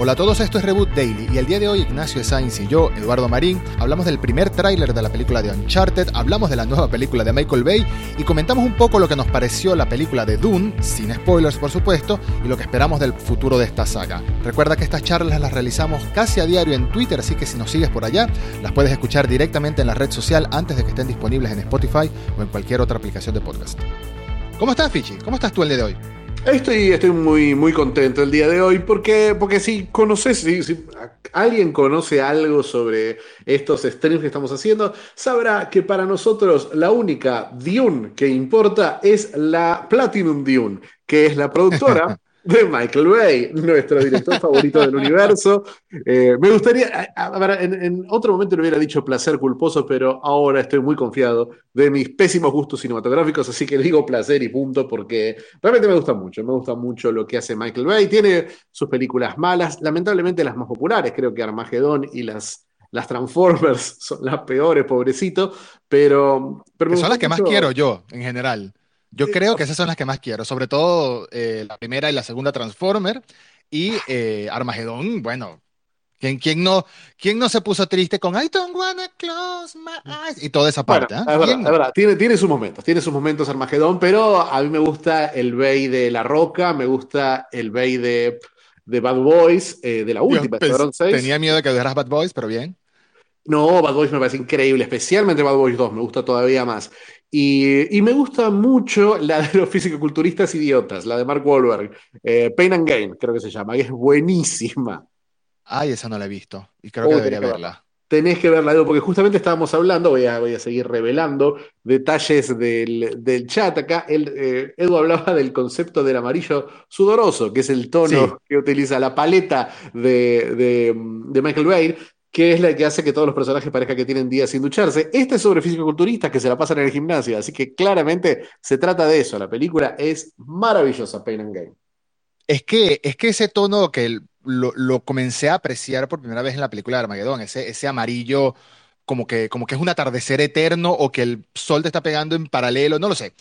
Hola a todos, esto es Reboot Daily y el día de hoy Ignacio Sainz y yo, Eduardo Marín, hablamos del primer tráiler de la película de Uncharted, hablamos de la nueva película de Michael Bay y comentamos un poco lo que nos pareció la película de Dune, sin spoilers por supuesto, y lo que esperamos del futuro de esta saga. Recuerda que estas charlas las realizamos casi a diario en Twitter, así que si nos sigues por allá, las puedes escuchar directamente en la red social antes de que estén disponibles en Spotify o en cualquier otra aplicación de podcast. ¿Cómo estás, Fichi? ¿Cómo estás tú el día de hoy? Estoy, estoy muy, muy contento el día de hoy porque, porque si conoces, si, si alguien conoce algo sobre estos streams que estamos haciendo, sabrá que para nosotros la única Dune que importa es la Platinum Dune, que es la productora de Michael Bay, nuestro director favorito del universo. Eh, me gustaría, a, en, en, otro momento le hubiera dicho placer culposo, pero ahora estoy muy confiado de mis pésimos gustos cinematográficos, así que digo placer y punto, porque realmente me gusta mucho, me gusta mucho lo que hace Michael Bay. Tiene sus películas malas, lamentablemente las más populares, creo que Armagedón y las las Transformers son las peores, pobrecito, pero... pero son las que mucho... más quiero yo, en general. Yo creo que esas son las que más quiero, sobre todo eh, la primera y la segunda Transformer y eh, Armagedón, bueno, ¿quién, quién, no, ¿quién no se puso triste con I don't wanna close my eyes? Y toda esa parte. Bueno, ¿eh? es, verdad, es verdad, tiene, tiene sus momentos, tiene sus momentos Armagedón, pero a mí me gusta el Bay de La Roca, me gusta el Bay de, de Bad Boys, eh, de la última, Yo, pues, Tenía miedo de que dejaras Bad Boys, pero bien. No, Bad Boys me parece increíble, especialmente Bad Boys 2, me gusta todavía más. Y, y, me gusta mucho la de los fisicoculturistas idiotas, la de Mark Wahlberg, eh, Pain and Gain, creo que se llama, y es buenísima. Ay, esa no la he visto, y creo oh, que debería verla. Tenés que verla, Edu, porque justamente estábamos hablando, voy a, voy a seguir revelando detalles del, del chat acá. El, eh, Edu hablaba del concepto del amarillo sudoroso, que es el tono sí. que utiliza la paleta de, de, de Michael Bay que es la que hace que todos los personajes parezcan que tienen días sin ducharse. Esta es sobre físico-culturistas que se la pasan en el gimnasio, así que claramente se trata de eso. La película es maravillosa, Pain and Gain. Es que, es que ese tono que lo, lo, comencé a apreciar por primera vez en la película de Armagedón, ese, ese amarillo como que, como que es un atardecer eterno o que el sol te está pegando en paralelo, no lo sé.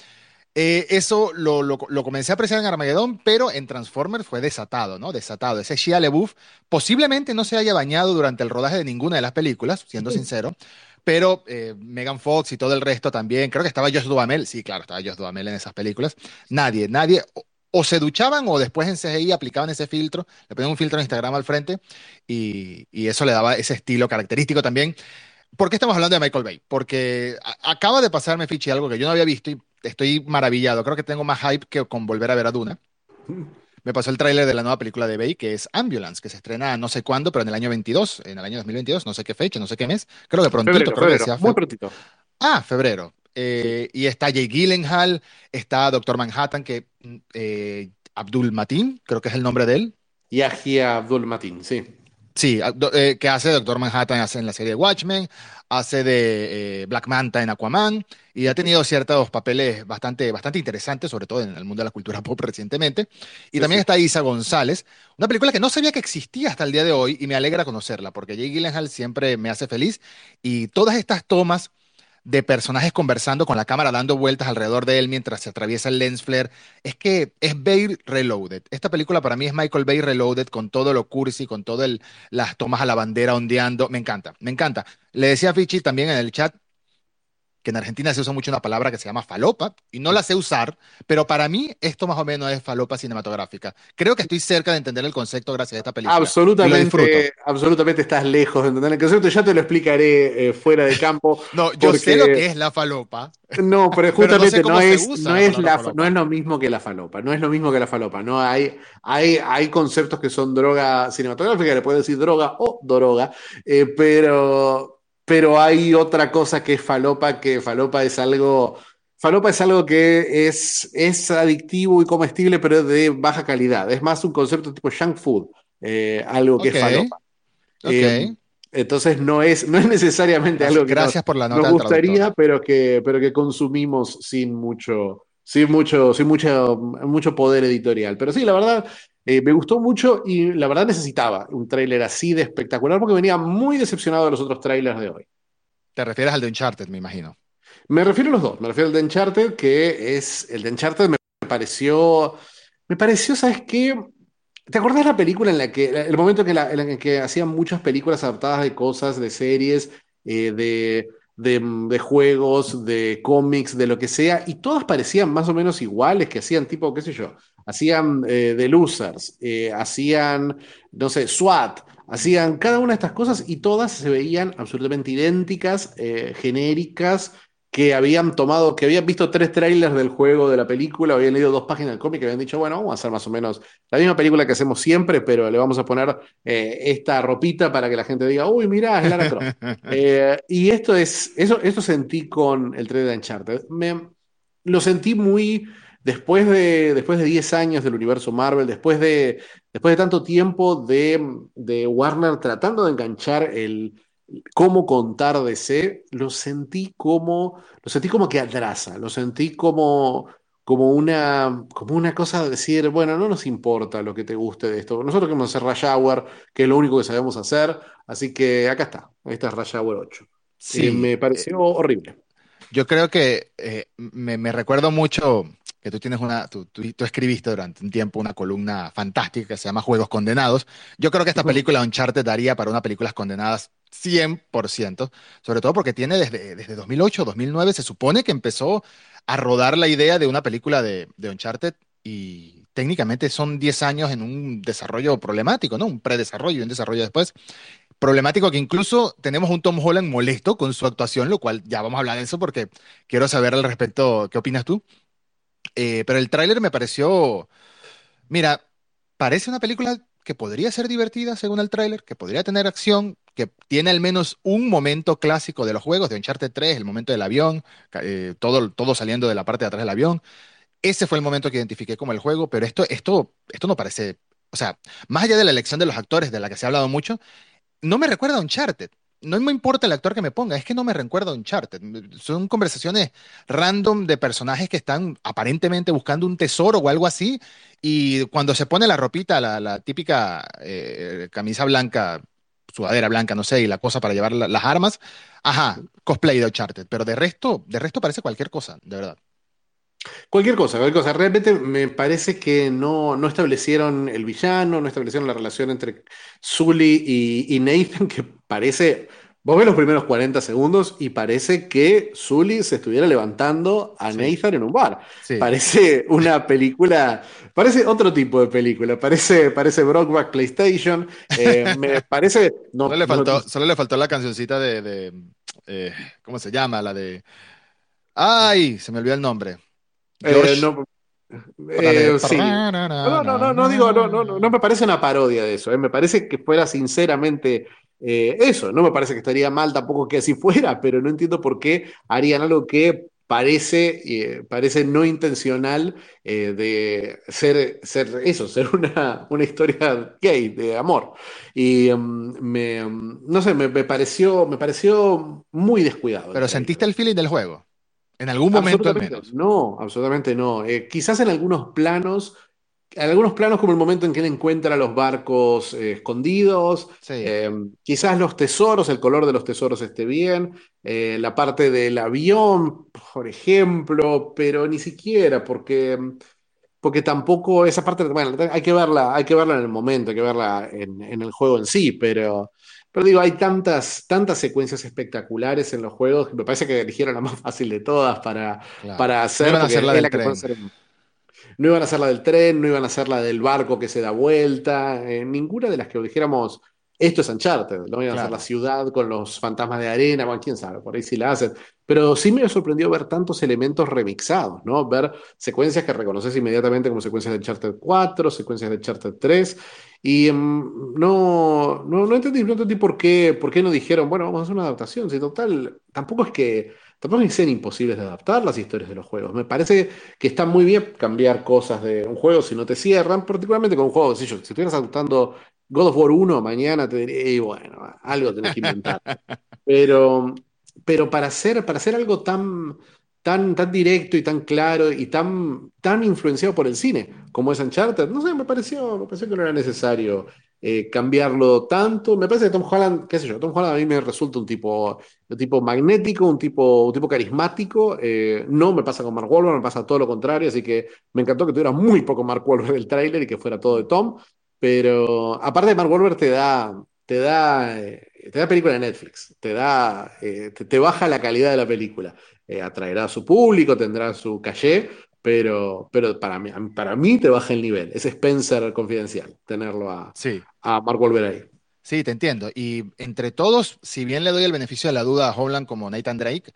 Eh, eso lo, lo, lo, comencé a apreciar en Armageddon, pero en Transformers fue desatado, ¿no? Desatado. Ese Shia LaBeouf posiblemente no se haya bañado durante el rodaje de ninguna de las películas, siendo sí. sincero, pero eh, Megan Fox y todo el resto también. Creo que estaba Josh Duhamel, sí, claro, estaba Josh Duhamel en esas películas. Nadie, nadie, o, o se duchaban o después en CGI aplicaban ese filtro, le ponían un filtro en Instagram al frente y, y eso le daba ese estilo característico también. ¿Por qué estamos hablando de Michael Bay? Porque acaba de pasarme, Fichi, algo que yo no había visto y estoy maravillado. Creo que tengo más hype que con volver a ver a Duna. Me pasó el tráiler de la nueva película de Bay, que es Ambulance, que se estrena no sé cuándo, pero en el año 22, en el año 2022, no sé qué fecha, no sé qué mes. Creo que prontito. Febrero, creo febrero, que sea muy prontito. Ah, febrero. Eh, y está Jay Gyllenhaal, está Doctor Manhattan, que eh, Abdul Matin, creo que es el nombre de él. Yahya Abdul Matin, sí. Sí, eh, que hace Doctor Manhattan hace en la serie Watchmen, hace de eh, Black Manta en Aquaman y ha tenido ciertos papeles bastante, bastante interesantes, sobre todo en el mundo de la cultura pop recientemente. Y sí, también sí. está Isa González, una película que no sabía que existía hasta el día de hoy y me alegra conocerla porque Jay Gyllenhaal siempre me hace feliz y todas estas tomas de personajes conversando con la cámara dando vueltas alrededor de él mientras se atraviesa el lens flare. Es que es Bay Reloaded. Esta película para mí es Michael Bay Reloaded con todo lo cursi, con todas las tomas a la bandera ondeando. Me encanta, me encanta. Le decía a Fichi también en el chat que en Argentina se usa mucho una palabra que se llama falopa, y no la sé usar, pero para mí esto más o menos es falopa cinematográfica. Creo que estoy cerca de entender el concepto gracias a esta película. Absolutamente, absolutamente estás lejos de entender el concepto, ya te lo explicaré eh, fuera de campo. no, yo porque... sé lo que es la falopa. No, pero justamente pero no, no, es, no, es la, no es lo mismo que la falopa, no es lo mismo que la falopa, no hay, hay, hay conceptos que son droga cinematográfica, le puedo decir droga o droga, eh, pero pero hay otra cosa que es falopa, que falopa es algo, falopa es algo que es, es adictivo y comestible, pero de baja calidad. Es más un concepto tipo junk food, eh, algo que okay. es falopa. Okay. Eh, entonces no es, no es necesariamente gracias, algo que gracias nos, por la nota nos gustaría, pero que, pero que consumimos sin mucho, sin mucho, sin mucho, mucho poder editorial. Pero sí, la verdad, eh, me gustó mucho y la verdad necesitaba un tráiler así de espectacular porque venía muy decepcionado de los otros trailers de hoy. Te refieres al de Uncharted, me imagino. Me refiero a los dos. Me refiero al de Uncharted, que es el de Uncharted me pareció, me pareció, ¿sabes qué? ¿Te acordás la película en la que, el momento en que, la- en que hacían muchas películas adaptadas de cosas, de series, eh, de, de, de juegos, de cómics, de lo que sea, y todas parecían más o menos iguales, que hacían tipo, qué sé yo, hacían eh, The Losers, eh, hacían, no sé, SWAT, hacían cada una de estas cosas y todas se veían absolutamente idénticas, eh, genéricas que habían tomado, que habían visto tres trailers del juego, de la película, habían leído dos páginas del cómic y habían dicho, bueno, vamos a hacer más o menos la misma película que hacemos siempre, pero le vamos a poner eh, esta ropita para que la gente diga, uy, mirá, es Lara Croft. Eh, y esto es, eso, esto sentí con el trailer de Uncharted. Me, lo sentí muy después de, después de 10 años del universo Marvel, después de, después de tanto tiempo de, de Warner tratando de enganchar el cómo contar DC, lo sentí como, lo sentí como que atrasa, lo sentí como, como una, como una cosa de decir, bueno, no nos importa lo que te guste de esto. Nosotros queremos hacer Rush Hour, que es lo único que sabemos hacer, así que acá está, esta es Rush Hour 8. Eh, Sí, me eh, pareció horrible. yo creo que eh, me, me recuerdo mucho que tú tienes una, tú, tú- tú escribiste durante un tiempo una columna fantástica que se llama Juegos Condenados. Yo creo que esta película Uncharted daría para una película condenadas 100%, sobre todo porque tiene desde, desde 2008, 2009, se supone que empezó a rodar la idea de una película de, de Uncharted y técnicamente son 10 años en un desarrollo problemático, ¿no? Un predesarrollo y un desarrollo después. Problemático que incluso tenemos un Tom Holland molesto con su actuación, lo cual ya vamos a hablar de eso porque quiero saber al respecto qué opinas tú. Eh, pero el tráiler me pareció, mira, parece una película que podría ser divertida según el tráiler, que podría tener acción, que tiene al menos un momento clásico de los juegos, de Uncharted 3, el momento del avión, eh, todo, todo saliendo de la parte de atrás del avión. Ese fue el momento que identifiqué como el juego, pero esto, esto, esto no parece, o sea, más allá de la elección de los actores, de la que se ha hablado mucho, no me recuerda a Uncharted. No me importa el actor que me ponga, es que no me recuerda a Uncharted. Son conversaciones random de personajes que están aparentemente buscando un tesoro o algo así, y cuando se pone la ropita, la, típica eh, camisa blanca, sudadera blanca, no sé, y la cosa para llevar la- las armas, ajá, cosplay de Uncharted, pero de resto, de resto parece cualquier cosa, de verdad. Cualquier cosa, cualquier cosa. Realmente me parece que no, no establecieron el villano, no establecieron la relación entre Sully y, y Nathan, que parece. Vos ves los primeros 40 segundos y parece que Sully se estuviera levantando a Sí, Nathan en un bar. sí. Parece una película, parece otro tipo de película, parece, parece Brokeback PlayStation. eh, me parece. Solo le no, faltó, solo le faltó la cancioncita de, de, eh, ¿cómo se llama? La de, ay, se me olvidó el nombre. eh, no, de... Eh, sí. No, no, no, no digo, no, no, no no me parece una parodia de eso, eh, Me parece que fuera sinceramente eh, eso. No me parece que estaría mal tampoco que así fuera, pero no entiendo por qué harían algo que parece, eh, parece no intencional eh, de ser, ser eso, ser una, una historia gay, de amor. Y em, me, em, no sé, me, me pareció, me pareció muy descuidado Pero. ¿sentiste el feeling del juego? En algún momento al menos. no, absolutamente no. Eh, quizás en algunos planos, algunos planos como el momento en que él encuentra los barcos eh, escondidos, Sí, eh, quizás los tesoros, el color de los tesoros esté bien, eh, la parte del avión, por ejemplo, pero ni siquiera porque, porque tampoco esa parte, bueno, hay que verla, hay que verla en el momento, hay que verla en, en el juego en sí, pero... Pero digo, hay tantas, tantas secuencias espectaculares en los juegos que me parece que eligieron la más fácil de todas para, claro. para No hacer, a hacer la del que. No iban a hacer la del tren, no iban a hacer la del barco que se da vuelta, eh, ninguna de las que dijéramos, esto es Uncharted, no iban a hacer la ciudad con los fantasmas de arena, bueno, quién sabe, por ahí sí la hacen. Pero sí me sorprendió ver tantos elementos remixados, ¿no? Ver secuencias que reconoces inmediatamente como secuencias de Uncharted 4, secuencias de Uncharted 3, y mm, no, no, no entendí, no entendí por qué, por qué no dijeron, bueno, vamos a hacer una adaptación, si total, tampoco es que, tampoco es que sean imposibles de adaptar las historias de los juegos. Me parece que está muy bien cambiar cosas de un juego si no te cierran, particularmente con un juego, si, yo, si estuvieras adaptando God of War 1 mañana, te diría, y bueno, algo tenés que inventar. Pero, pero para hacer, para hacer algo tan, tan, tan directo y tan claro y tan, tan influenciado por el cine como es Uncharted, no sé, me pareció, me pareció que no era necesario eh, cambiarlo tanto. Me parece que Tom Holland, qué sé yo, Tom Holland a mí me resulta un tipo, un tipo magnético, un tipo, un tipo carismático. eh, no me pasa con Mark Wahlberg, me pasa todo lo contrario, así que me encantó que tuviera muy poco Mark Wahlberg del tráiler y que fuera todo de Tom. Pero aparte de Mark Wahlberg te da, te da, eh, te da película de Netflix, te da, te baja la calidad de la película. Eh, atraerá a su público, tendrá su caché, pero, pero para mí, para mí te baja el nivel. Es Spencer confidencial, tenerlo a, Sí, a Mark Wahlberg ahí. sí, te entiendo. Y entre todos, si bien le doy el beneficio de la duda a Holland como Nathan Drake,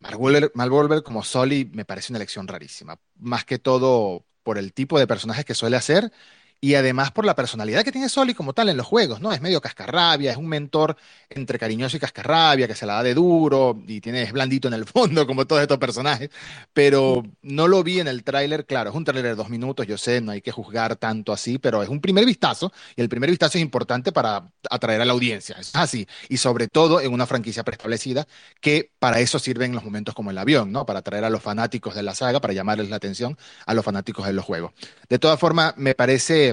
Mark Wahlberg, Mark como Sully me parece una elección rarísima. Más que todo por el tipo de personajes que suele hacer y además por la personalidad que tiene Sully como tal en los juegos, ¿no? Es medio cascarrabia, es un mentor entre cariñoso y cascarrabia, que se la da de duro y tiene, es blandito en el fondo, como todos estos personajes. Pero no lo vi en el tráiler, claro, es un tráiler de dos minutos, yo sé, no hay que juzgar tanto así, pero es un primer vistazo y el primer vistazo es importante para atraer a la audiencia. Es así. Y sobre todo en una franquicia preestablecida que para eso sirven los momentos como el avión, ¿no? Para atraer a los fanáticos de la saga, para llamarles la atención a los fanáticos de los juegos. De todas formas, me parece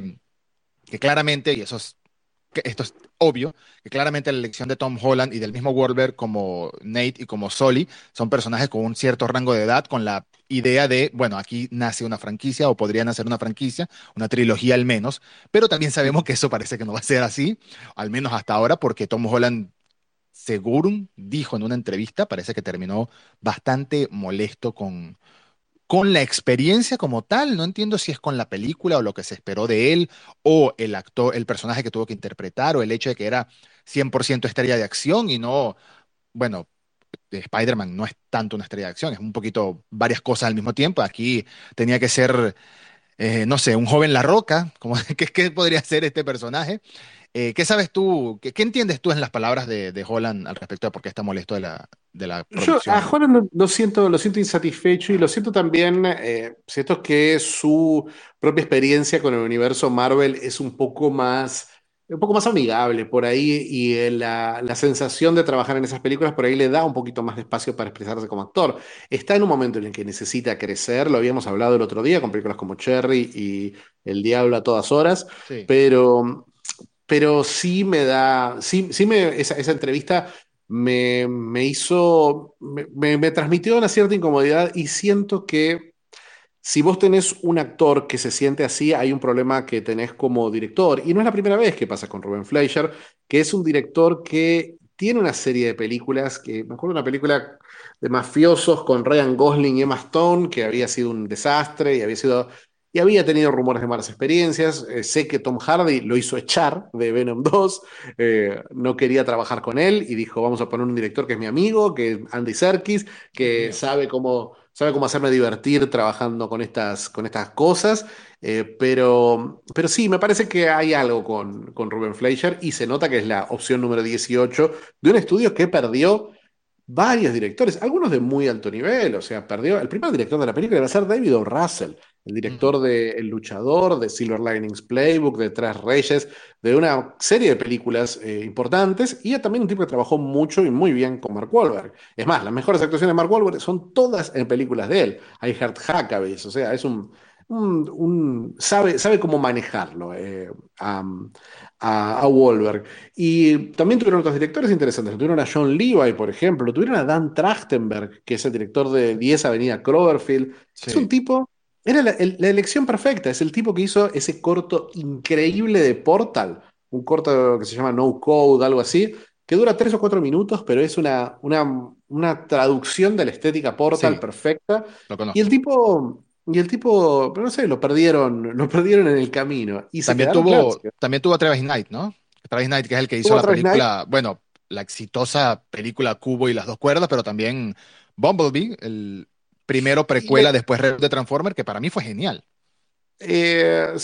que claramente, y eso es, que esto es obvio, que claramente la elección de Tom Holland y del mismo Wahlberg como Nate y como Sully son personajes con un cierto rango de edad, con la idea de, bueno, aquí nace una franquicia o podría nacer una franquicia, una trilogía al menos, pero también sabemos que eso parece que no va a ser así, al menos hasta ahora, porque Tom Holland según dijo en una entrevista, parece que terminó bastante molesto con, con la experiencia como tal. No entiendo si es con la película o lo que se esperó de él, o el actor, el personaje que tuvo que interpretar, o el hecho de que era 100% estrella de acción y no, bueno, Spider-Man no es tanto una estrella de acción, es un poquito varias cosas al mismo tiempo. Aquí tenía que ser, eh, no sé, un joven La Roca, como, ¿qué, qué podría ser este personaje? Eh, ¿qué sabes tú, qué, qué entiendes tú en las palabras de, de Holland al respecto de por qué está molesto de la, de la Yo a producción? Holland lo, siento, lo siento insatisfecho y lo siento también, eh, siento que su propia experiencia con el universo Marvel es un poco más, un poco más amigable por ahí y eh, la, la sensación de trabajar en esas películas por ahí le da un poquito más de espacio para expresarse como actor. Está en un momento en el que necesita crecer, lo habíamos hablado el otro día con películas como Cherry y El Diablo a todas horas, Sí. pero pero sí me da, sí, sí me, esa, esa entrevista me, me hizo, me, me- transmitió una cierta incomodidad y siento que si vos tenés un actor que se siente así, hay un problema que tenés como director. Y no es la primera vez que pasa con Ruben Fleischer, que es un director que tiene una serie de películas, que me acuerdo una película de mafiosos con Ryan Gosling y Emma Stone, que había sido un desastre y había sido... Y había tenido rumores de malas experiencias. Eh, sé que Tom Hardy lo hizo echar de Venom 2. eh, no quería trabajar con él y dijo, vamos a poner un director que es mi amigo, que es Andy Serkis, que sabe cómo, sabe cómo hacerme divertir trabajando con estas, con estas cosas. eh, pero, pero sí, me parece que hay algo con, con Ruben Fleischer y se nota que es la opción número 18 de un estudio que perdió varios directores, algunos de muy alto nivel, o sea, perdió, el primer director de la película iba a ser David O. Russell, el director de El Luchador, de Silver Linings Playbook, de Tres Reyes, de una serie de películas eh, importantes, y también un tipo que trabajó mucho y muy bien con Mark Wahlberg. Es más, las mejores actuaciones de Mark Wahlberg son todas en películas de él. Hay Heart Hackaways, o sea, es un... un- un- sabe, sabe cómo manejarlo eh, a, a, a Wahlberg. Y también tuvieron otros directores interesantes. Tuvieron a John Levi, por ejemplo. Tuvieron a Dan Trachtenberg, que es el director de 10 Avenida Cloverfield. Es un tipo, era la, el- la elección perfecta. Es el tipo que hizo ese corto increíble de Portal, un corto que se llama No Code, algo así, que dura tres o cuatro minutos, pero es una, una, una traducción de la estética Portal sí, perfecta. lo Y el tipo, y el tipo, pero no sé, lo perdieron, lo perdieron en el camino. Y También tuvo, también tuvo a Travis Knight, ¿no? Travis Knight, que es el que hizo la Knight. película, bueno, la exitosa película Cubo y las dos cuerdas, pero también Bumblebee, el primero precuela, después reboot de Transformer, que para mí fue genial, eh,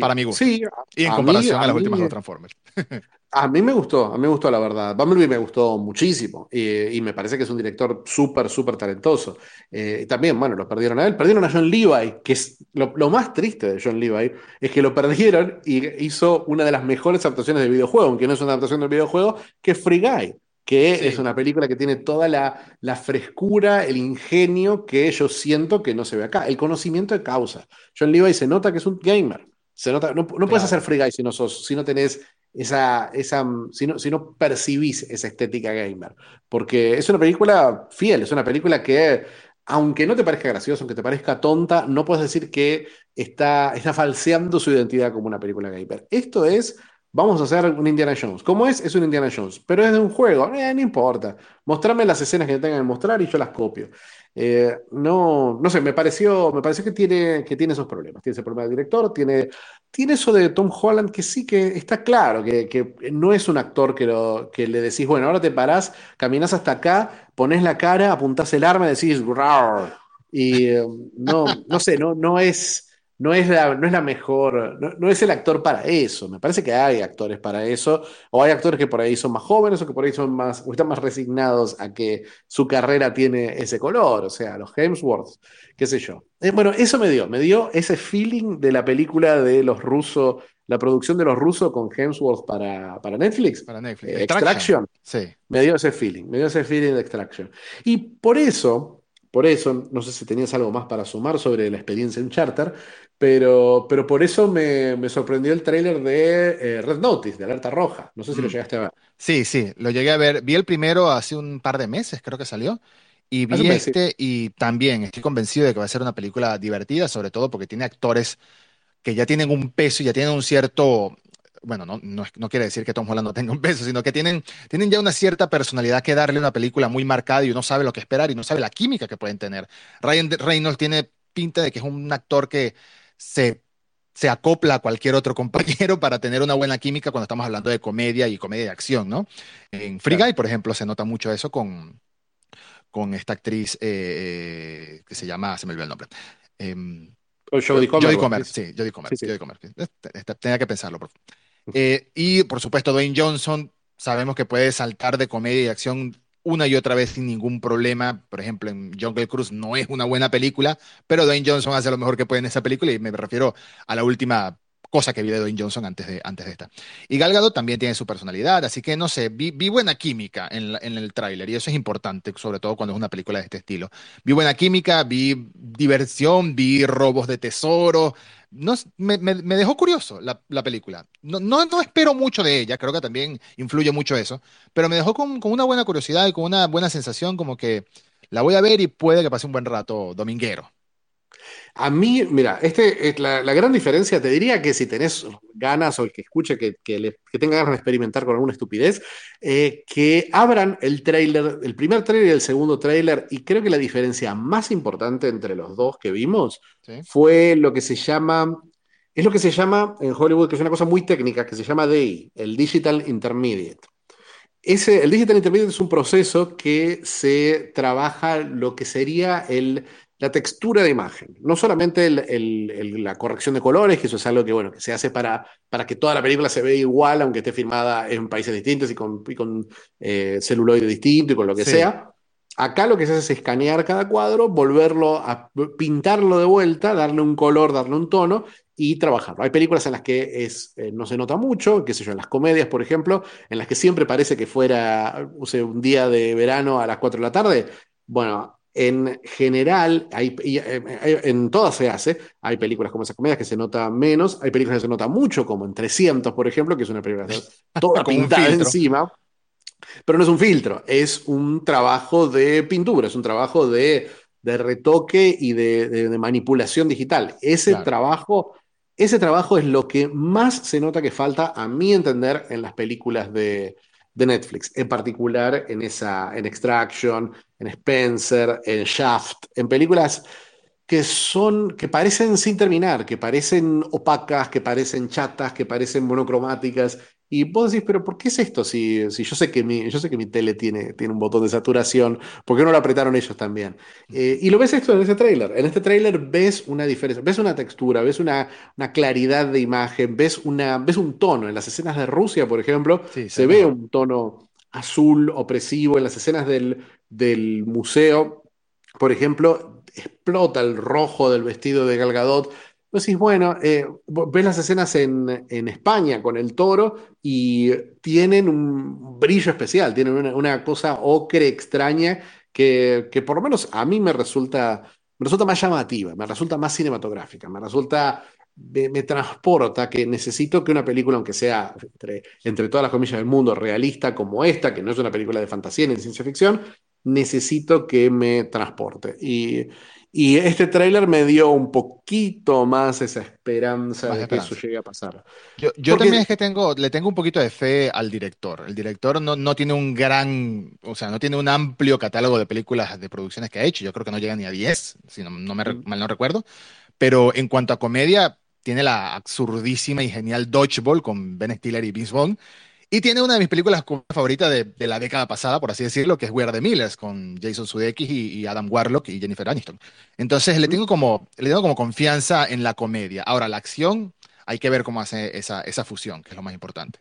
para sí, mi gusto. sí, Y en mí, comparación a las últimas dos Transformers. a mí me gustó, a mí me gustó la verdad. Bumblebee me gustó muchísimo y, y me parece que es un director súper, súper talentoso. Eh, también, bueno, lo perdieron a él, perdieron a John Levi, que es lo, lo más triste de John Levi, es que lo perdieron y hizo una de las mejores adaptaciones de videojuego, aunque no es una adaptación del videojuego, que es Free Guy. Que es una película que tiene toda la, la frescura, el ingenio que yo siento que no se ve acá, el conocimiento de causa. John Levi se nota que es un gamer. Se nota, no, no puedes hacer free guy si no, sos, si no tenés esa, esa si, no, si no percibís esa estética gamer. Porque es una película fiel, es una película que aunque no te parezca gracioso, aunque te parezca tonta, no puedes decir que está, está falseando su identidad como una película gamer. Esto es, vamos a hacer un Indiana Jones. ¿Cómo es? Es un Indiana Jones, pero es de un juego, eh, no importa. Mostrarme las escenas que tengan que mostrar y yo las copio. Eh, no, no sé, me pareció, me pareció que tiene, que tiene esos problemas. Tiene ese problema del director, tiene, tiene eso de Tom Holland que sí que está claro, que, no es un actor que, lo, que le decís, bueno, ahora te parás, caminás hasta acá, pones la cara, apuntás el arma y decís, Rawr. y eh, no, no sé, no, no es no es la, no es la mejor, no, es el actor para eso. Me parece que hay actores para eso, o hay actores que por ahí son más jóvenes o que por ahí son más, o están más resignados a que su carrera tiene ese color, o sea, los Hemsworth, qué sé yo. Eh, bueno, eso me dio, me dio ese feeling de la película de los rusos, la producción de los rusos con Hemsworth para, para Netflix. Para Netflix. Eh, Extraction. Sí. Me dio ese feeling, me dio ese feeling de Extraction. Y por eso por eso, no sé si tenías algo más para sumar sobre la experiencia en Charter, pero, pero por eso me, me sorprendió el tráiler de eh, Red Notice, de Alerta Roja. No sé si lo Mm. llegaste a ver. Sí, sí, lo llegué a ver. Vi el primero hace un par de meses, creo que salió. Y vi mes, sí. este y también estoy convencido de que va a ser una película divertida, sobre todo porque tiene actores que ya tienen un peso y ya tienen un cierto, bueno, no, no, quiere decir que Tom Holland no tenga un peso, sino que tienen, tienen ya una cierta personalidad que darle a una película muy marcada y uno sabe lo que esperar y no sabe la química que pueden tener. Ryan Reynolds tiene pinta de que es un actor que se, se acopla a cualquier otro compañero para tener una buena química cuando estamos hablando de comedia y comedia de acción, ¿no? En Free. Guy, por ejemplo, se nota mucho eso con, con esta actriz eh, eh, que se llama, se me olvidó el nombre. Con Jodie Jodie Comer. Comer, sí, Jodie Comer, Sí, sí. Comer. Este- este- Tenía que pensarlo. por- Eh, y por supuesto, Dwayne Johnson, sabemos que puede saltar de comedia y acción una y otra vez sin ningún problema. Por ejemplo, en Jungle Cruise no es una buena película, pero Dwayne Johnson hace lo mejor que puede en esa película y me refiero a la última cosa que vi de Dwayne Johnson antes de, antes de esta. Y Gal Gadot también tiene su personalidad, así que no sé, vi, vi buena química en, la- en el tráiler y eso es importante, sobre todo cuando es una película de este estilo. Vi buena química, vi diversión, vi robos de tesoro. No, me- me dejó curioso la, la película. No, no, no espero mucho de ella, creo que también influye mucho eso, pero me dejó con, con una buena curiosidad y con una buena sensación como que la voy a ver y puede que pase un buen rato dominguero. A mí, mira, este es la, la gran diferencia, te diría que si tenés ganas o el que escuche que, que, le- que tenga ganas de experimentar con alguna estupidez, eh, que abran el tráiler, el primer tráiler y el segundo tráiler, y creo que la diferencia más importante entre los dos que vimos ¿sí? fue lo que se llama, es lo que se llama en Hollywood, que es una cosa muy técnica, que se llama DI, el Digital Intermediate. Ese, el Digital Intermediate es un proceso que se trabaja lo que sería el, la textura de imagen. No solamente el- el- el- la corrección de colores, que eso es algo que, bueno, que se hace para, para que toda la película se vea igual, aunque esté filmada en países distintos y con, y con eh, celuloide distinto y con lo que Sí. sea. Acá lo que se hace es escanear cada cuadro, volverlo a pintarlo de vuelta, darle un color, darle un tono y trabajarlo. Hay películas en las que es, eh, no se nota mucho, qué sé yo, en las comedias, por ejemplo, en las que siempre parece que fuera o sea, un día de verano a las 4 de la tarde. Bueno, en general, hay, eh, hay- en todas se hace. Hay películas como esas comedias que se nota menos, hay películas que se nota mucho, como en 300, por ejemplo, que es una película toda pintada encima. Pero no es un filtro, es un trabajo de pintura, es un trabajo de, de retoque y de, de- de manipulación digital. Ese Claro. trabajo, ese trabajo es lo que más se nota que falta, a mi entender, en las películas de, de Netflix, en particular en esa, en Extraction, en Spencer, en Shaft, en películas que son, que parecen sin terminar, que parecen opacas, que parecen chatas, que parecen monocromáticas. Y vos decís, pero ¿por qué es esto? Si, si yo sé que mi, yo sé que mi tele tiene, tiene un botón de saturación, ¿por qué no lo apretaron ellos también? Eh, y lo ves esto en este tráiler. En este tráiler ves una diferencia, ves una textura, ves una, una claridad de imagen, ves, una, ves un tono. En las escenas de Rusia, por ejemplo, Sí, se ve un tono azul opresivo. En las escenas del, del museo, por ejemplo, explota el rojo del vestido de Gal Gadot. Vos decís, bueno, eh, ves las escenas en, en España con el toro y tienen un brillo especial, tienen una, una cosa ocre extraña que, que por lo menos a mí me resulta, me resulta más llamativa, me resulta más cinematográfica, me resulta, me, me transporta que necesito que una película, aunque sea entre, entre todas las comillas del mundo, realista como esta, que no es una película de fantasía ni de ciencia ficción, necesito que me transporte. Y, y este tráiler me dio un poquito más esa esperanza Más de que eso esperanza. llegue a pasar. Yo, yo Porque, también es que tengo, le tengo un poquito de fe al director. El director no, no tiene un gran, o sea, no tiene un amplio catálogo de películas de producciones que ha hecho. Yo creo que no llega ni a 10, si no, no me, re- mal no recuerdo. Pero en cuanto a comedia, tiene la absurdísima y genial Dodgeball con Ben Stiller y Vince Vaughn. Y tiene una de mis películas favoritas de, de la década pasada, por así decirlo, que es We Are the Millers, con Jason Sudeikis y, y Adam Warlock y Jennifer Aniston. Entonces le tengo como, le tengo como confianza en la comedia. Ahora, la acción, hay que ver cómo hace esa, esa fusión, que es lo más importante.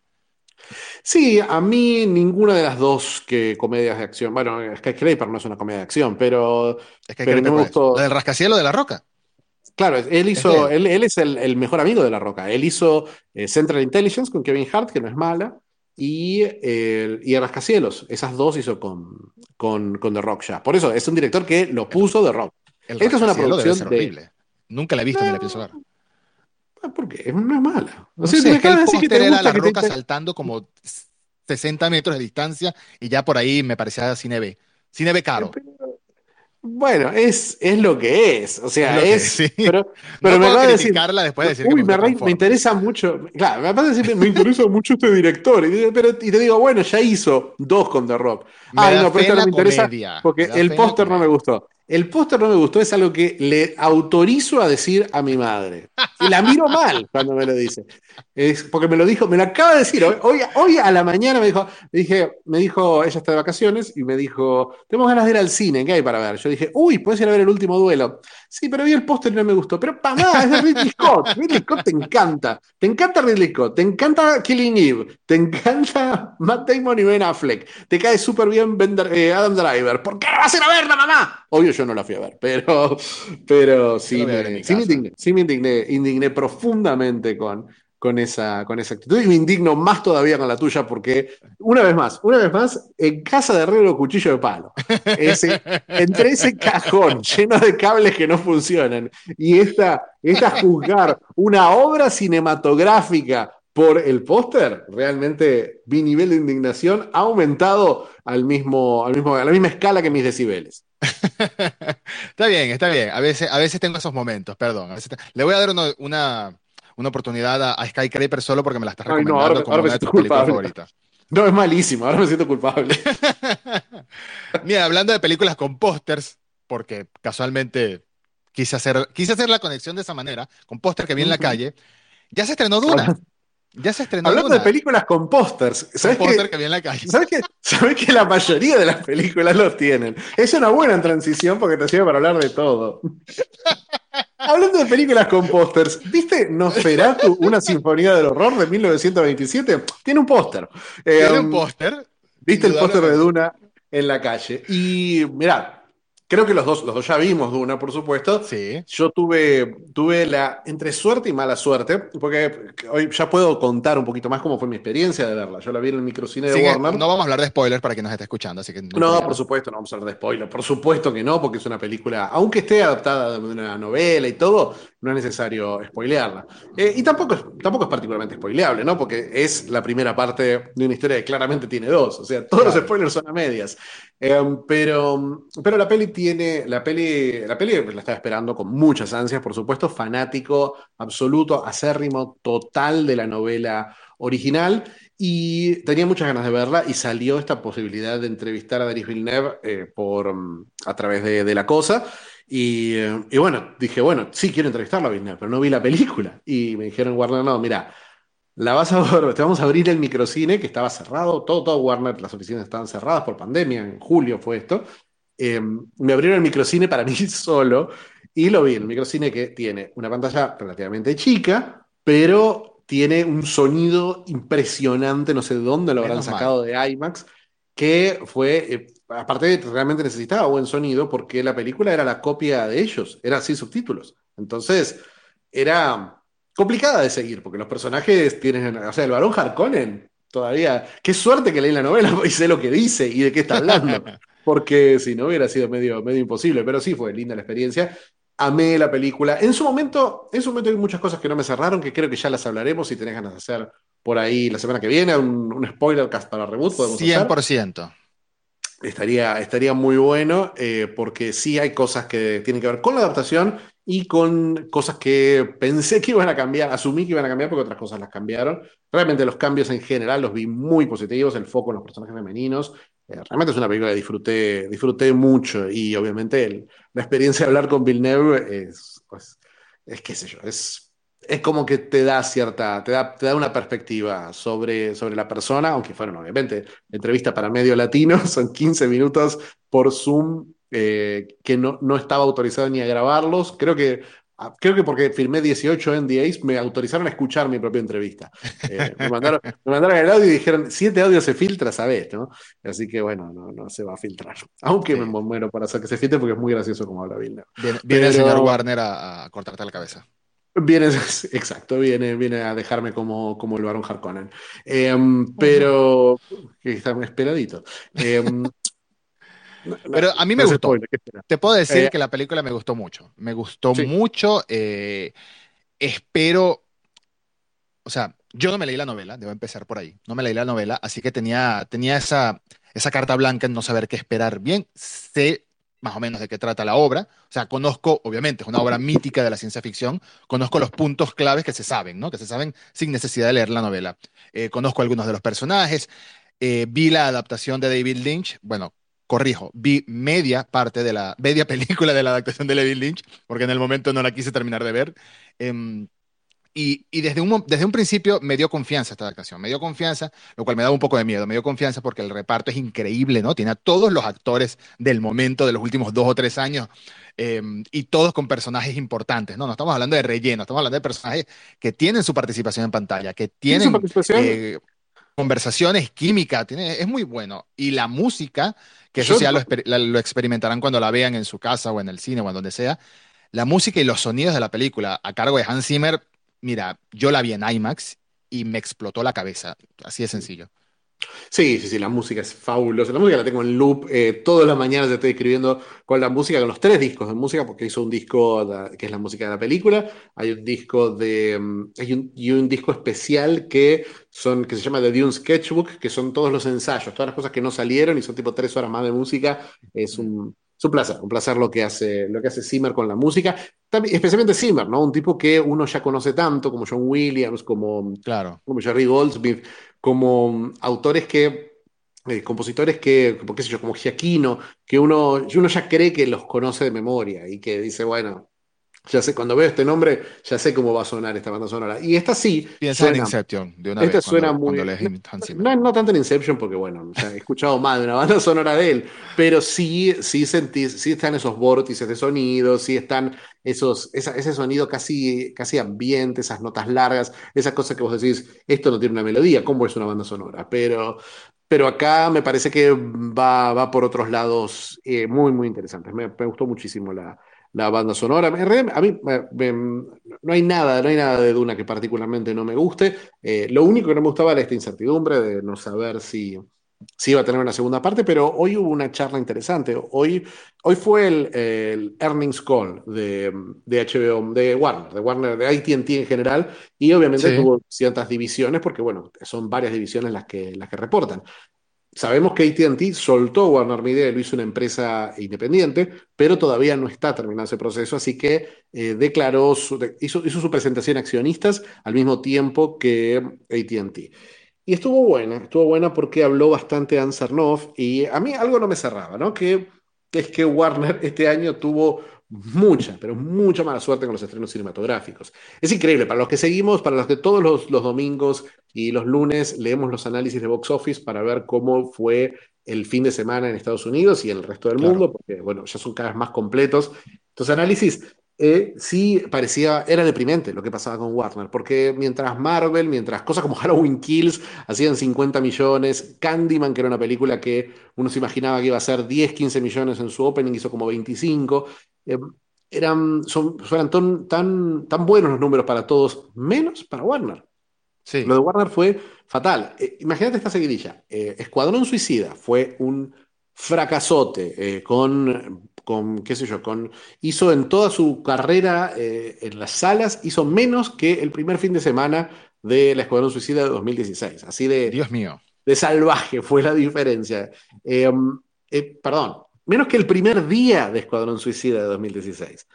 sí, a mí ninguna de las dos que comedias de acción, bueno, Skyscraper no es una comedia de acción, pero, Es pero me es. ¿La gustó. del rascacielos de la roca? Claro, él Es hizo, él. él, él es el, el mejor amigo de La Roca. Él hizo eh, Central Intelligence con Kevin Hart, que no es mala, y, eh, y El Rascacielos. Esas dos hizo con, con, con The Rock ya. Por eso, es un director que lo puso The Rock. el Esta es una producción de... horrible. Nunca la he visto ni la pienso ver. Ah, ¿Por qué? No es mala. No sé, me es que el de póster te era gusta la roca te- saltando como 60 metros de distancia y ya por ahí me parecía cine B. Cine B caro. Bueno, es, es lo que es. O sea, es, es... sí. Pero, pero No me puedo decir... criticarla después de decir Uy, me me, re- interesa mucho. Claro, me de decir, me interesa mucho este director. Y, pero, y te digo, bueno, ya hizo dos con The Rock. Me da no, pero esta no me interesa comedia. Porque el póster no me gustó. El póster no me gustó, es algo que le autorizo a decir a mi madre. Y la miro mal cuando me lo dice. Es porque me lo dijo, me lo acaba de decir. Hoy, hoy, a la mañana me dijo, me dije, me dijo, ella está de vacaciones y me dijo, tenemos ganas de ir al cine, ¿qué hay para ver? Yo dije, uy, puedes ir a ver el último duelo. Sí, pero vi el póster y no me gustó. Pero mamá, es de Ridley Scott. Ridley Scott te encanta. Te encanta Ridley Scott. Te encanta Killing Eve. Te encanta Matt Damon y Ben Affleck. Te cae súper bien eh, Adam Driver. ¿Por qué no vas a ir a verla, mamá? Obvio, yo no la fui a ver, pero, pero sí me, sí indigné, sí me indigné, indigné profundamente con, con esa, con esa actitud. Y me indigno más todavía con la tuya, porque una vez más, una vez más, en casa de herrero cuchillo de palo. Ese, entre ese cajón lleno de cables que no funcionan y esta, esta juzgar una obra cinematográfica por el póster, realmente mi nivel de indignación ha aumentado al mismo, al mismo, a la misma escala que mis decibeles. Está bien, está bien. A veces, a veces tengo esos momentos, perdón. A veces te- Le voy a dar uno- una, una oportunidad a, a Skycraper solo porque me la estás Ay, no, ahora, recomendando me- como ahora una de siento tus películas culpable. favoritas. No, es malísimo, ahora me siento culpable. Mira, hablando de películas con pósters, porque casualmente quise hacer, quise hacer la conexión de esa manera, con póster que vi en la calle, ya se estrenó Duna. Ya se estrenó Hablando de películas con pósters, ¿sabes que en la calle. ¿Sabes que, ¿Sabes que la mayoría de las películas los tienen? Es una buena transición porque te sirve para hablar de todo. Hablando de películas con pósters, ¿viste Nosferatu, una sinfonía del horror de 1927? Tiene un póster. Eh, Tiene un póster. ¿Viste el póster de. Duna en la calle? Y mirá, creo que los dos, los dos ya vimos Duna, por supuesto. Sí. Yo tuve, tuve la entre suerte y mala suerte, porque hoy ya puedo contar un poquito más cómo fue mi experiencia de verla. Yo la vi en el microcine de Sigue- Warner. no vamos a hablar de spoilers para quien nos esté escuchando, así que no No, por supuesto, no vamos a hablar de spoiler. Por supuesto que no, porque es una película, aunque esté adaptada de una novela y todo, no es necesario spoilearla. Eh, y tampoco es, tampoco es particularmente spoileable, ¿no? Porque es la primera parte de una historia que claramente tiene dos. O sea, todos los Claro. spoilers son a medias. Eh, pero, pero la peli tiene, la peli, la peli la estaba esperando con muchas ansias, por supuesto, fanático absoluto, acérrimo, total de la novela original. Y tenía muchas ganas de verla y salió esta posibilidad de entrevistar a Denis Villeneuve eh, por, mm, a través de, de La Cosa. Y, eh, y bueno, dije, bueno, sí quiero entrevistarlo a Villeneuve, pero no vi la película. Y me dijeron, Warner, no, mira, la vas a ver, te vamos a abrir el microcine que estaba cerrado, todo, todo Warner, las oficinas estaban cerradas por pandemia, en julio fue esto. Eh, me abrieron el microcine para mí solo y lo vi, el microcine que tiene una pantalla relativamente chica, pero tiene un sonido impresionante, no sé de dónde lo habrán Menos mal. sacado de IMAX, que fue, eh, aparte realmente necesitaba buen sonido porque la película era la copia de ellos, era sin subtítulos. Entonces, era complicada de seguir porque los personajes tienen, o sea, el varón Harkonnen todavía, qué suerte que leí la novela y sé lo que dice y de qué está hablando, porque si no hubiera sido medio, medio imposible, pero sí fue linda la experiencia. Amé la película. En su momento, en su momento hay muchas cosas que no me cerraron, que creo que ya las hablaremos si tenés ganas de hacer por ahí la semana que viene, un, un spoiler cast para reboot podemos hacer. 100%. estaría, estaría muy bueno eh, porque sí hay cosas que tienen que ver con la adaptación y con cosas que pensé que iban a cambiar, asumí que iban a cambiar porque otras cosas las cambiaron. Realmente los cambios en general los vi muy positivos, el foco en los personajes femeninos. Eh, realmente es una película que disfruté, disfruté mucho y obviamente el, la experiencia de hablar con Villeneuve es, pues, es qué sé yo, es, es como que te da cierta, te da, te da una perspectiva sobre, sobre la persona, aunque fueron obviamente entrevista para medio latino, son 15 minutos por Zoom eh, que no, no estaba autorizado ni a grabarlos. Creo que, ah, creo que porque firmé 18 NDAs me autorizaron a escuchar mi propia entrevista. Eh, me, mandaron, me, mandaron, el audio y dijeron, si este audio se filtra, sabes, ¿no? Así que bueno, no, no se va a filtrar. Aunque sí. me muero para hacer que se filtre porque es muy gracioso como habla Bill. Viene, viene Pero, el señor Warner a, a, cortarte la cabeza. Viene, exacto, viene, viene a dejarme como, como el varón Harkonnen. Eh, pero, que está esperadito. Eh, pero a mí me gustó. Te puedo decir eh, que la película me gustó mucho. Me gustó sí. mucho. Eh, espero. O sea, yo no me leí la novela, debo empezar por ahí. No me leí la novela, así que tenía, tenía esa, esa carta blanca en no saber qué esperar bien. Sé más o menos de qué trata la obra. O sea, conozco, obviamente, es una obra mítica de la ciencia ficción. Conozco los puntos claves que se saben, ¿no? Que se saben sin necesidad de leer la novela. Eh, conozco algunos de los personajes. Eh, vi la adaptación de David Lynch. Bueno, corrijo, vi media parte de la, media película de la adaptación de David Lynch, porque en el momento no la quise terminar de ver. Eh, y, y desde, un, desde un principio me dio confianza esta adaptación, me dio confianza, lo cual me da un poco de miedo, me dio confianza porque el reparto es increíble, ¿no? Tiene a todos los actores del momento, de los últimos dos o tres años, eh, y todos con personajes importantes, ¿no? No estamos hablando de relleno, estamos hablando de personajes que tienen su participación en pantalla, que tienen... Eh, conversaciones, química, tiene, es muy bueno. Y la música, que eso ya lo, lo, experimentarán cuando la vean en su casa o en el cine o en donde sea, la música y los sonidos de la película a cargo de Hans Zimmer, mira, yo la vi en IMAX y me explotó la cabeza, así de sencillo. Sí, sí, sí, la música es fabulosa. La música la tengo en loop. Eh, todas las mañanas estoy escribiendo con la música, con los tres discos de música, porque hizo un disco que es la música de la película. Hay un disco de. mm, Hay un, y un disco especial que, son, que se llama The Dune Sketchbook, que son todos los ensayos, todas las cosas que no salieron y son tipo tres horas más de música. Es un, es un placer, un placer lo que hace, lo que hace Zimmer con la música. También, especialmente Zimmer, ¿no? Un tipo que uno ya conoce tanto, como John Williams, como, claro. como Jerry Goldsmith como autores que, eh, compositores que, como, qué sé yo, como Giaquino, que uno, uno ya cree que los conoce de memoria y que dice, bueno, ya sé, cuando veo este nombre, ya sé cómo va a sonar esta banda sonora. Y esta sí. Piensa suena, en Inception, de una esta vez. suena muy. No, no, tanto en Inception, porque bueno, sea, he escuchado más de una banda sonora de él, pero sí, sí sentís, sí están esos vórtices de sonido, sí están esos, esa, ese sonido casi, casi ambiente, esas notas largas, esas cosas que vos decís, esto no tiene una melodía, ¿cómo es una banda sonora? Pero, pero acá me parece que va, va por otros lados eh, muy, muy interesantes. Me, me gustó muchísimo la la banda sonora. A mí me, me, no hay nada, no hay nada de Duna que particularmente no me guste. Eh, lo único que no me gustaba era esta incertidumbre de no saber si, si iba a tener una segunda parte, pero hoy hubo una charla interesante. Hoy, hoy fue el, el earnings call de, de, HBO, de Warner, de Warner, de AT&T en general, y obviamente sí. tuvo ciertas divisiones, porque bueno, son varias divisiones las que, las que reportan. Sabemos que ATT soltó Warner Media y lo hizo una empresa independiente, pero todavía no está terminado ese proceso, así que eh, declaró hizo, su presentación a accionistas al mismo tiempo que ATT. Y estuvo buena, estuvo buena porque habló bastante Dan Sarnoff y a mí algo no me cerraba, ¿no? Que es que Warner este año tuvo mucha, pero mucha mala suerte con los estrenos cinematográficos. Es increíble, para los que seguimos, para los que todos los, los, domingos y los lunes leemos los análisis de Box Office para ver cómo fue el fin de semana en Estados Unidos y en el resto del claro. mundo, porque bueno, ya son cada vez más completos. Estos análisis eh, sí parecía, era deprimente lo que pasaba con Warner, porque mientras Marvel, mientras cosas como Halloween Kills hacían 50 millones, Candyman, que era una película que uno se imaginaba que iba a ser 10, 15 millones en su opening, hizo como 25, eh, eran, son, eran tan, tan, tan buenos los números para todos, menos para Warner. Sí. Lo de Warner fue fatal. Eh, imagínate esta seguidilla. Eh, Escuadrón Suicida fue un fracasote con, con, qué sé yo, con, hizo en toda su carrera en las salas, hizo menos que el primer fin de semana de la Escuadrón Suicida de 2016. Así de... Dios mío. De salvaje fue la diferencia. Eh, eh, perdón, menos que el primer día de Escuadrón Suicida de 2016.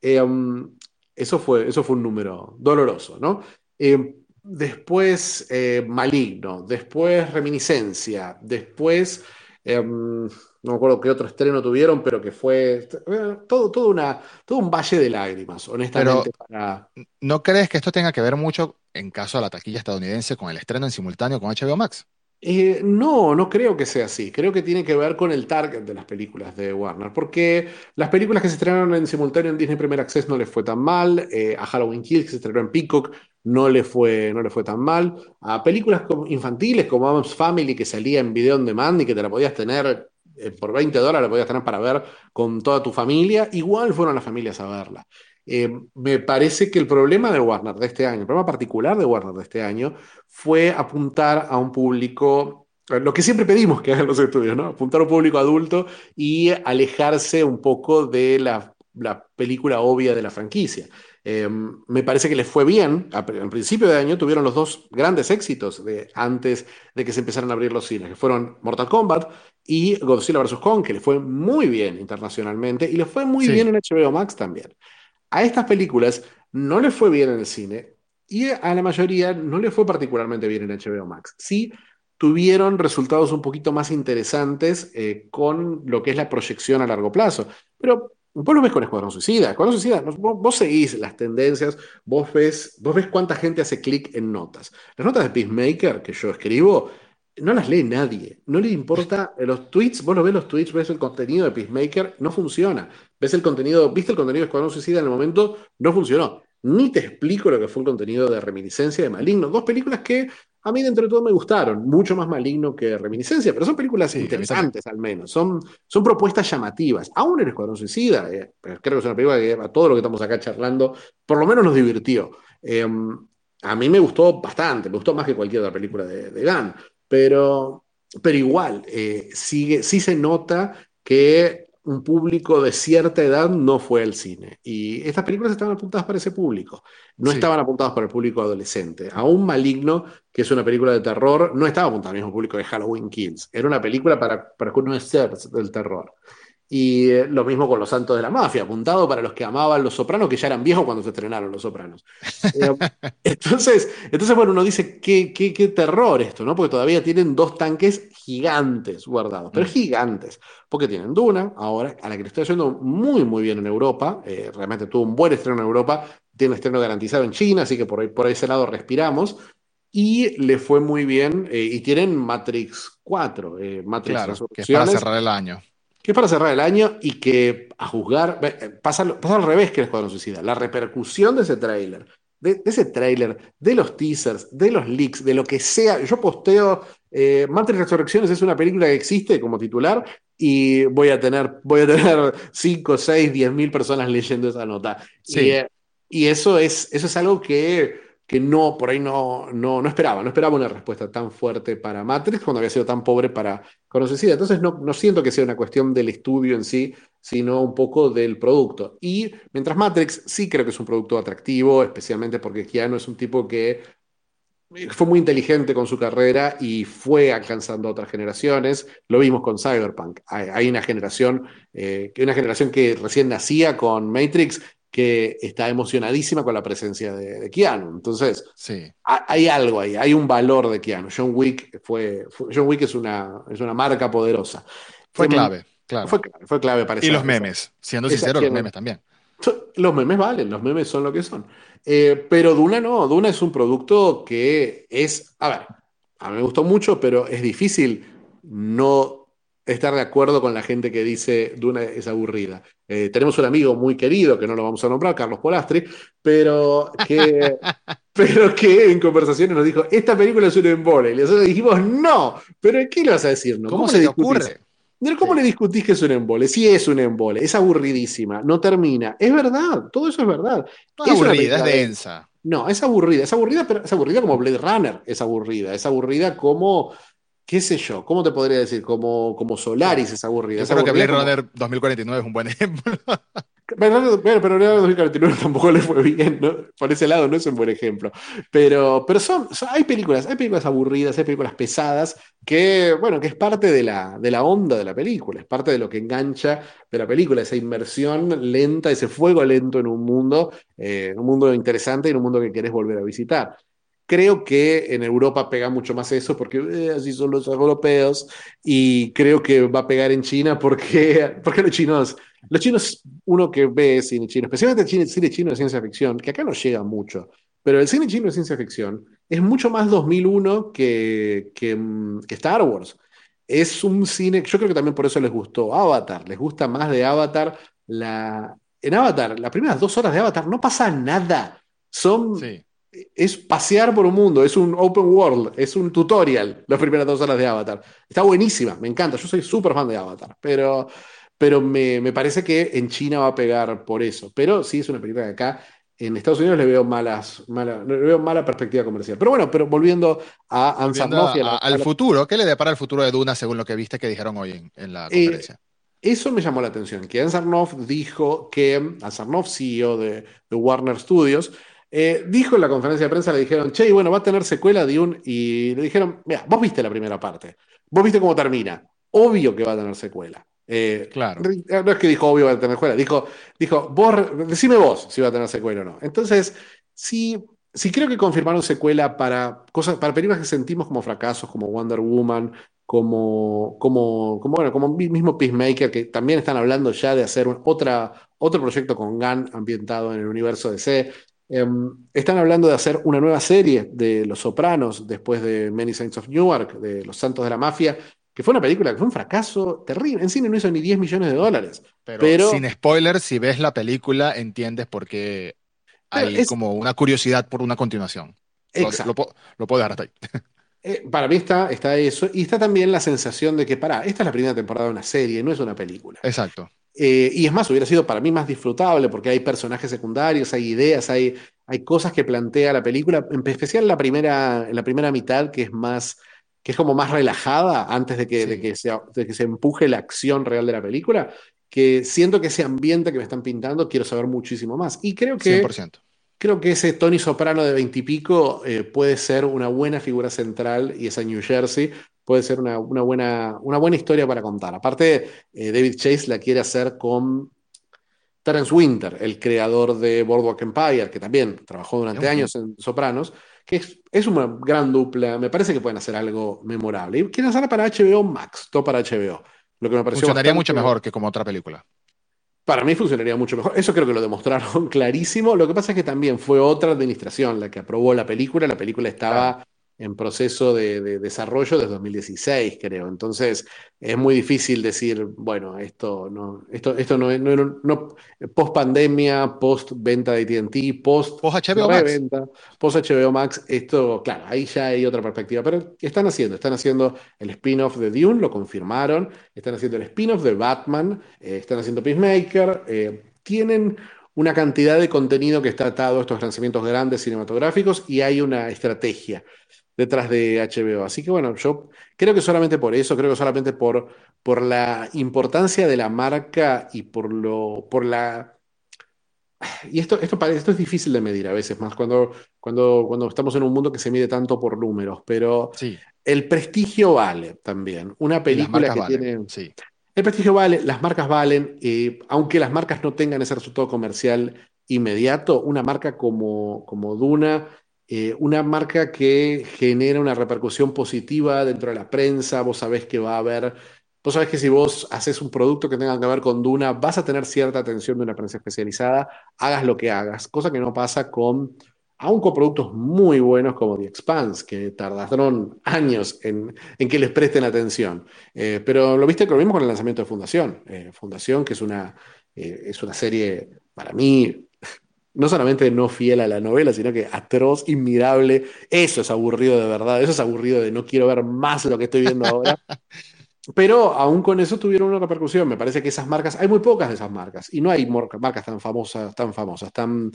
Eh, um, eso, fue, eso fue un número doloroso, ¿no? Eh, después Maligno, después Reminiscencia, después um, no me acuerdo qué otro estreno tuvieron, pero que fue todo, todo, una, todo un valle de lágrimas, honestamente. Pero, ¿no crees que esto tenga que ver mucho, en caso de la taquilla estadounidense, con el estreno en simultáneo con HBO Max? Eh, no, no creo que sea así. Creo que tiene que ver con el target de las películas de Warner, porque las películas que se estrenaron en simultáneo en Disney Premier Access no les fue tan mal, eh, a Halloween Kills que se estrenó en Peacock no le fue, no le fue tan mal, a películas infantiles como Adam's Family que salía en video on demand y que te la podías tener eh, por 20 dólares, la podías tener para ver con toda tu familia, igual fueron las familias a verla. Eh, me parece que el problema de Warner de este año, el problema particular de Warner de este año, fue apuntar a un público, eh, lo que siempre pedimos que hagan los estudios, ¿no? Apuntar a un público adulto y alejarse un poco de la película obvia de la franquicia. Eh, me parece que les fue bien. Al principio de año tuvieron los dos grandes éxitos de, antes de que se empezaran a abrir los cines, que fueron Mortal Kombat y Godzilla vs. Kong, que les fue muy bien internacionalmente y les fue muy bien en HBO Max también. A estas películas no les fue bien en el cine y a la mayoría no les fue particularmente bien en HBO Max. Sí tuvieron resultados un poquito más interesantes eh, con lo que es la proyección a largo plazo. Pero Vos lo ves con Escuadrón Suicida. Escuadrón Suicida, vos, seguís las tendencias, vos ves, vos ves cuánta gente hace clic en notas. Las notas de Peacemaker que yo escribo, no las lee nadie. No le importa los tweets, vos lo ves los tweets, ves el contenido de Peacemaker, no funciona. Ves el contenido, viste el contenido de Escuadrón Suicida en el momento, no funcionó. Ni te explico lo que fue el contenido de Reminiscencia de Maligno. Dos películas que a mí, dentro de todo, me gustaron. Mucho más maligno que Reminiscencia, pero son películas interesantes, al menos. Son, son propuestas llamativas. Aún en Escuadrón Suicida, eh, creo que es una película que a todo lo que estamos acá charlando, por lo menos nos divirtió. Em, a mí me gustó bastante, me gustó más que cualquier otra película de, de Gunn. Pero, pero igual, eh, sigue, sí se nota que un público de cierta edad no fue al cine. Y estas películas estaban apuntadas para ese público. No estaban apuntadas para el público adolescente. Aún Maligno, que es una película de terror, no estaba apuntada al mismo público de Halloween Kills. Era una película para, para conocer del terror. Y eh, lo mismo con Los Santos de la Mafia, apuntado para los que amaban Los Sopranos, que ya eran viejos cuando se estrenaron Los Sopranos. Eh, entonces, entonces, bueno, uno dice, ¿qué, qué, qué, terror esto, ¿no? Porque todavía tienen dos tanques gigantes guardados, pero mm. gigantes, porque tienen Duna, ahora, a la que le estoy haciendo muy, muy bien en Europa, eh, realmente tuvo un buen estreno en Europa, tiene un estreno garantizado en China, así que por, ahí, por ese lado respiramos, y le fue muy bien, y tienen Matrix 4, Matrix claro, que es para cerrar el año que es para cerrar el año y que a juzgar, eh, pasa, pasa al revés que el Escuadrón Suicida, la repercusión de ese tráiler, de, ese tráiler, de los teasers, de los leaks, de lo que sea, yo posteo, eh, Matrix Resurrecciones es una película que existe como titular y voy a tener, voy a tener 5, 6, 10 mil personas leyendo esa nota. Sí. Eh, y, eso, es, eso es algo que que no, por ahí no, no, no, esperaba, no esperaba una respuesta tan fuerte para Matrix cuando había sido tan pobre para Conocida. Entonces no, no siento que sea una cuestión del estudio en sí, sino un poco del producto. Y mientras Matrix sí creo que es un producto atractivo, especialmente porque Keanu es un tipo que fue muy inteligente con su carrera y fue alcanzando otras generaciones. Lo vimos con Cyberpunk. Hay, una generación, eh, una generación que recién nacía con Matrix que está emocionadísima con la presencia de, Keanu. Entonces, sí. hay algo ahí, hay un valor de Keanu. John Wick fue, John Wick es una, es una marca poderosa. Fue clave, claro. Fue, fue clave para Y los memes, siendo sincero, los memes también. Los memes valen, los memes son lo que son. Eh, pero Duna no, Duna es un producto que es, a ver, a mí me gustó mucho, pero es difícil no estar de acuerdo con la gente que dice Duna es aburrida. Eh, tenemos un amigo muy querido, que no lo vamos a nombrar, Carlos Polastri, pero que, pero que en conversaciones nos dijo, esta película es un embole. Y nosotros dijimos, no, pero ¿qué le vas a decir? No? ¿Cómo, se le ocurre? ¿Cómo le discutís que es un embole? Sí es un embole, es aburridísima, no termina. Es verdad, todo eso es verdad. es aburrida, es densa. No, es aburrida, es aburrida, pero es aburrida como Blade Runner, es aburrida, es aburrida como qué sé yo, ¿cómo te podría decir? Como, como Solaris es aburrida. Yo creo que Blade Runner 2049 es un buen ejemplo. Pero, pero Leonardo 2049 tampoco le fue bien, ¿no? Por ese lado no es un buen ejemplo. Pero, pero son, son- hay películas, hay películas aburridas, hay películas pesadas, que, bueno, que es parte de la, de la onda de la película, es parte de lo que engancha de la película, esa inmersión lenta, ese fuego lento en un mundo, eh, un mundo interesante y en un mundo que querés volver a visitar. Creo que en Europa pega mucho más eso porque eh, así son los europeos y creo que va a pegar en China porque, porque los chinos, los chinos, uno que ve cine chino, especialmente el cine, cine chino de ciencia ficción, que acá no llega mucho, pero el cine chino de ciencia ficción es mucho más 2001 que, que, mm, que Star Wars. Es un cine, yo creo que también por eso les gustó Avatar, les gusta más de Avatar. La, en Avatar, las primeras dos horas de Avatar no pasa nada. Son Sí. es pasear por un mundo, es un open world, es un tutorial las primeras dos horas de Avatar. Está buenísima, me encanta, yo soy súper fan de Avatar, pero, pero me, me parece que en China va a pegar por eso. Pero sí es una película que acá en Estados Unidos le veo malas, mala, le veo mala perspectiva comercial. Pero bueno, pero volviendo a Ansar al futuro, ¿qué le depara el futuro de Duna según lo que viste que dijeron hoy en, en la Eh, conferencia? eso me llamó la atención, que Ansarnoff dijo que, Ansarnoff, CEO de, de Warner Studios, eh, dijo en la conferencia de prensa, le dijeron, che, bueno, va a tener secuela Dune, y le dijeron, mira, vos viste la primera parte, vos viste cómo termina, obvio que va a tener secuela. Eh, Claro. no es que dijo obvio va a tener secuela, dijo, dijo, vos, decime vos si va a tener secuela o no. Entonces, sí, sí creo que confirmaron secuela para cosas, para películas que sentimos como fracasos, como Wonder Woman, como, como, como, bueno, como mi- mismo Peacemaker, que también están hablando ya de hacer un- otra, otro proyecto con Gunn ambientado en el universo DC. Em, están hablando de hacer una nueva serie de Los Sopranos después de Many Saints of Newark, de Los Santos de la Mafia, que fue una película que fue un fracaso terrible. En cine no hizo ni 10 millones de dólares. Pero, Pero, sin spoilers, si ves la película, entiendes por qué hay es como una curiosidad por una continuación. Exacto. lo, puedo- lo puedo dejar hasta ahí. Eh, para mí está, está eso. Y está también la sensación de que, pará, esta es la primera temporada de una serie, no es una película. Exacto. Eh, y es más, hubiera sido para mí más disfrutable porque hay personajes secundarios, hay ideas, hay, hay cosas que plantea la película, en especial la primera, la primera mitad, que es más, que es como más relajada antes de que, de que se, de que se empuje la acción real de la película, que siento que ese ambiente que me están pintando quiero saber muchísimo más. Y creo que 100%. Creo que ese Tony Soprano de veintipico puede ser una buena figura central y esa New Jersey puede ser una, una buena, una buena historia para contar. Aparte, eh, David Chase la quiere hacer con Terence Winter, el creador de Boardwalk Empire, que también trabajó durante años en Sopranos, que es, es una gran dupla. Me parece que pueden hacer algo memorable. Y quieren hacerla para HBO Max, todo para HBO. Lo que me pareció Funcionaría bastante- mucho mejor que como otra película. para mí funcionaría mucho mejor. Eso creo que lo demostraron clarísimo. Lo que pasa es que también fue otra administración la que aprobó la película. La película estaba en proceso de, de desarrollo desde 2016, creo. Entonces es muy difícil decir, bueno, esto no, esto, esto no, no, no, post pandemia, post venta de AT&T, post Post HBO Max. post HBO Max, esto, claro, ahí ya hay otra perspectiva. Pero ¿qué están haciendo? Están haciendo el spin-off de Dune, lo confirmaron. Están haciendo el spin-off de Batman, eh, están haciendo Peacemaker, eh, tienen una cantidad de contenido que está atado a estos lanzamientos grandes cinematográficos y hay una estrategia detrás de HBO. Así que bueno, yo creo que solamente por eso, creo que solamente por, por la importancia de la marca y por lo, por la y esto, esto, esto es difícil de medir a veces, más cuando, cuando, cuando estamos en un mundo que se mide tanto por números, pero Sí. el prestigio vale también. Una película que valen. tiene... Sí. El prestigio vale, las marcas valen, eh, aunque las marcas no tengan ese resultado comercial inmediato, una marca como, como Duna, eh, una marca que genera una repercusión positiva dentro de la prensa, vos sabés que va a haber, vos sabés que si vos haces un producto que tenga que ver con Duna, vas a tener cierta atención de una prensa especializada, hagas lo que hagas, cosa que no pasa con aún con productos muy buenos como The Expanse, que tardaron años en, en que les presten atención. Eh, pero lo viste lo mismo con el lanzamiento de Fundación. Eh, Fundación, que es una, es una serie, para mí, no solamente no fiel a la novela, sino que atroz, inmirable. Eso es aburrido de verdad, eso es aburrido de no quiero ver más lo que estoy viendo ahora. Pero aún con eso tuvieron una repercusión. Me parece que esas marcas, hay muy pocas de esas marcas, y no hay marcas tan famosas, tan famosas, tan,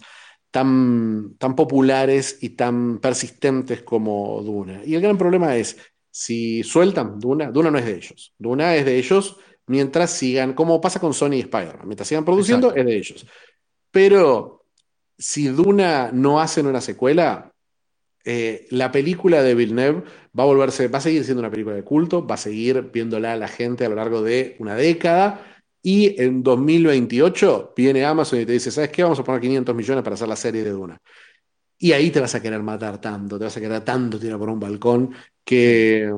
tan, tan populares y tan persistentes como Duna. Y el gran problema es, si sueltan Duna, Duna no es de ellos. Duna es de ellos mientras sigan, como pasa con Sony y Spider-Man, mientras sigan produciendo Exacto. es de ellos. Pero si Duna no hacen una secuela, eh, la película de Villeneuve va a volverse, va a seguir siendo una película de culto, va a seguir viéndola la gente a lo largo de una década. Y en 2028 viene Amazon y te dice, ¿sabes qué? Vamos a poner 500 millones para hacer la serie de Duna. Y ahí te vas a querer matar tanto, te vas a querer tanto tirar por un balcón que,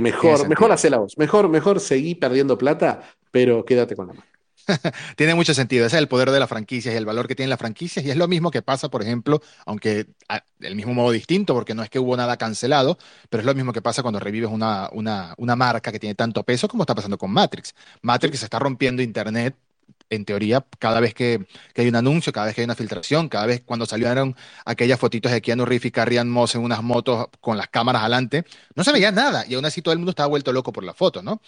mejor, mejor hace la voz, mejor, mejor seguí perdiendo plata, pero quédate con la mano. Tiene mucho sentido. Ese es el poder de las franquicias y el valor que tienen las franquicias. Y es lo mismo que pasa, por ejemplo, aunque del mismo modo distinto, porque no es que hubo nada cancelado, pero es lo mismo que pasa cuando revives una, una, una marca que tiene tanto peso como está pasando con Matrix. Matrix está rompiendo Internet. En teoría, cada vez que, que hay un anuncio, cada vez que hay una filtración, cada vez cuando salieron aquellas fotitos de Keanu Reeves y Carrie Moss en unas motos con las cámaras adelante, no se veía nada y aún así todo el mundo estaba vuelto loco por la foto, ¿no?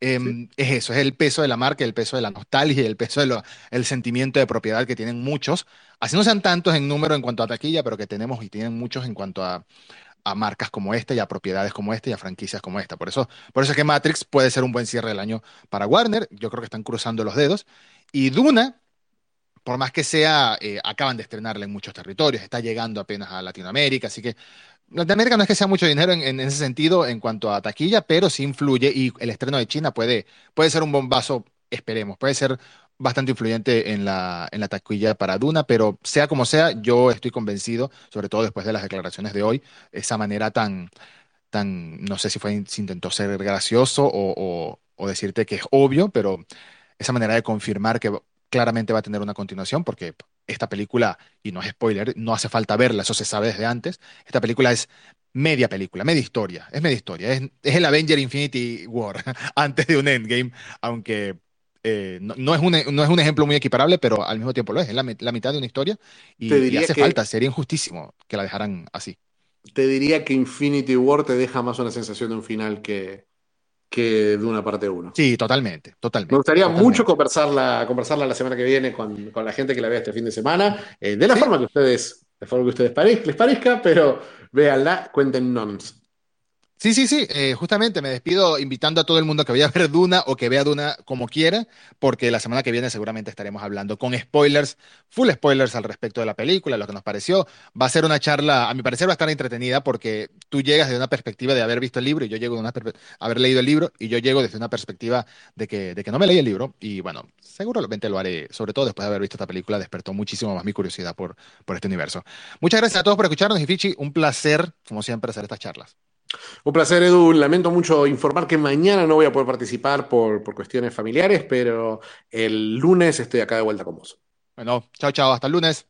Em, es eso, es el peso de la marca, el peso de la nostalgia, el peso del el sentimiento de propiedad que tienen muchos, así no sean tantos en número en cuanto a taquilla, pero que tenemos y tienen muchos en cuanto a, a marcas como esta y a propiedades como esta y a franquicias como esta. Por eso, por eso es que Matrix puede ser un buen cierre del año para Warner, yo creo que están cruzando los dedos, y Duna por más que sea, eh, acaban de estrenarla en muchos territorios, está llegando apenas a Latinoamérica, así que Latinoamérica no es que sea mucho dinero en, ese sentido en cuanto a taquilla, pero sí influye y el estreno de China puede, puede ser un bombazo, esperemos, puede ser bastante influyente en la, en la taquilla para Duna, pero sea como sea, yo estoy convencido, sobre todo después de las declaraciones de hoy, esa manera tan, tan, no sé si fue, si intentó ser gracioso o o decirte que es obvio, pero esa manera de confirmar que claramente va a tener una continuación, porque esta película, y no es spoiler, no hace falta verla, eso se sabe desde antes, esta película es media película, media historia, es media historia, es, es el Avenger Infinity War antes de un Endgame, aunque eh, no, no es un, no es un ejemplo muy equiparable, pero al mismo tiempo lo es, es la, mi- la mitad de una historia y, hace que, falta, sería injustísimo que la dejaran así. te diría que Infinity War te deja más una sensación de un final que, que de una parte uno. Sí, totalmente, Me totalmente, gustaría mucho conversarla, conversarla la semana que viene con, con la gente que la vea este fin de semana, eh, de la Sí, forma que ustedes, de forma que ustedes parez- les parezca, pero véanla, cuéntenos. Sí, sí, sí, eh, justamente me despido invitando a todo el mundo que vaya a ver Duna o que vea Duna como quiera, porque la semana que viene seguramente estaremos hablando con spoilers, full spoilers al respecto de la película, lo que nos pareció. Va a ser una charla, a mi parecer va a estar entretenida porque tú llegas de una perspectiva de haber visto el libro y yo llego de una haber leído el libro y yo llego desde una perspectiva de que, de que no me leí el libro y bueno, seguramente lo haré, sobre todo después de haber visto esta película, despertó muchísimo más mi curiosidad por, por este universo. Muchas gracias a todos por escucharnos y Fichi, un placer, como siempre, hacer estas charlas. Un placer, Edu. Lamento mucho informar que mañana no voy a poder participar por, por cuestiones familiares, pero el lunes estoy acá de vuelta con vos. Bueno, chao, chao, hasta el lunes.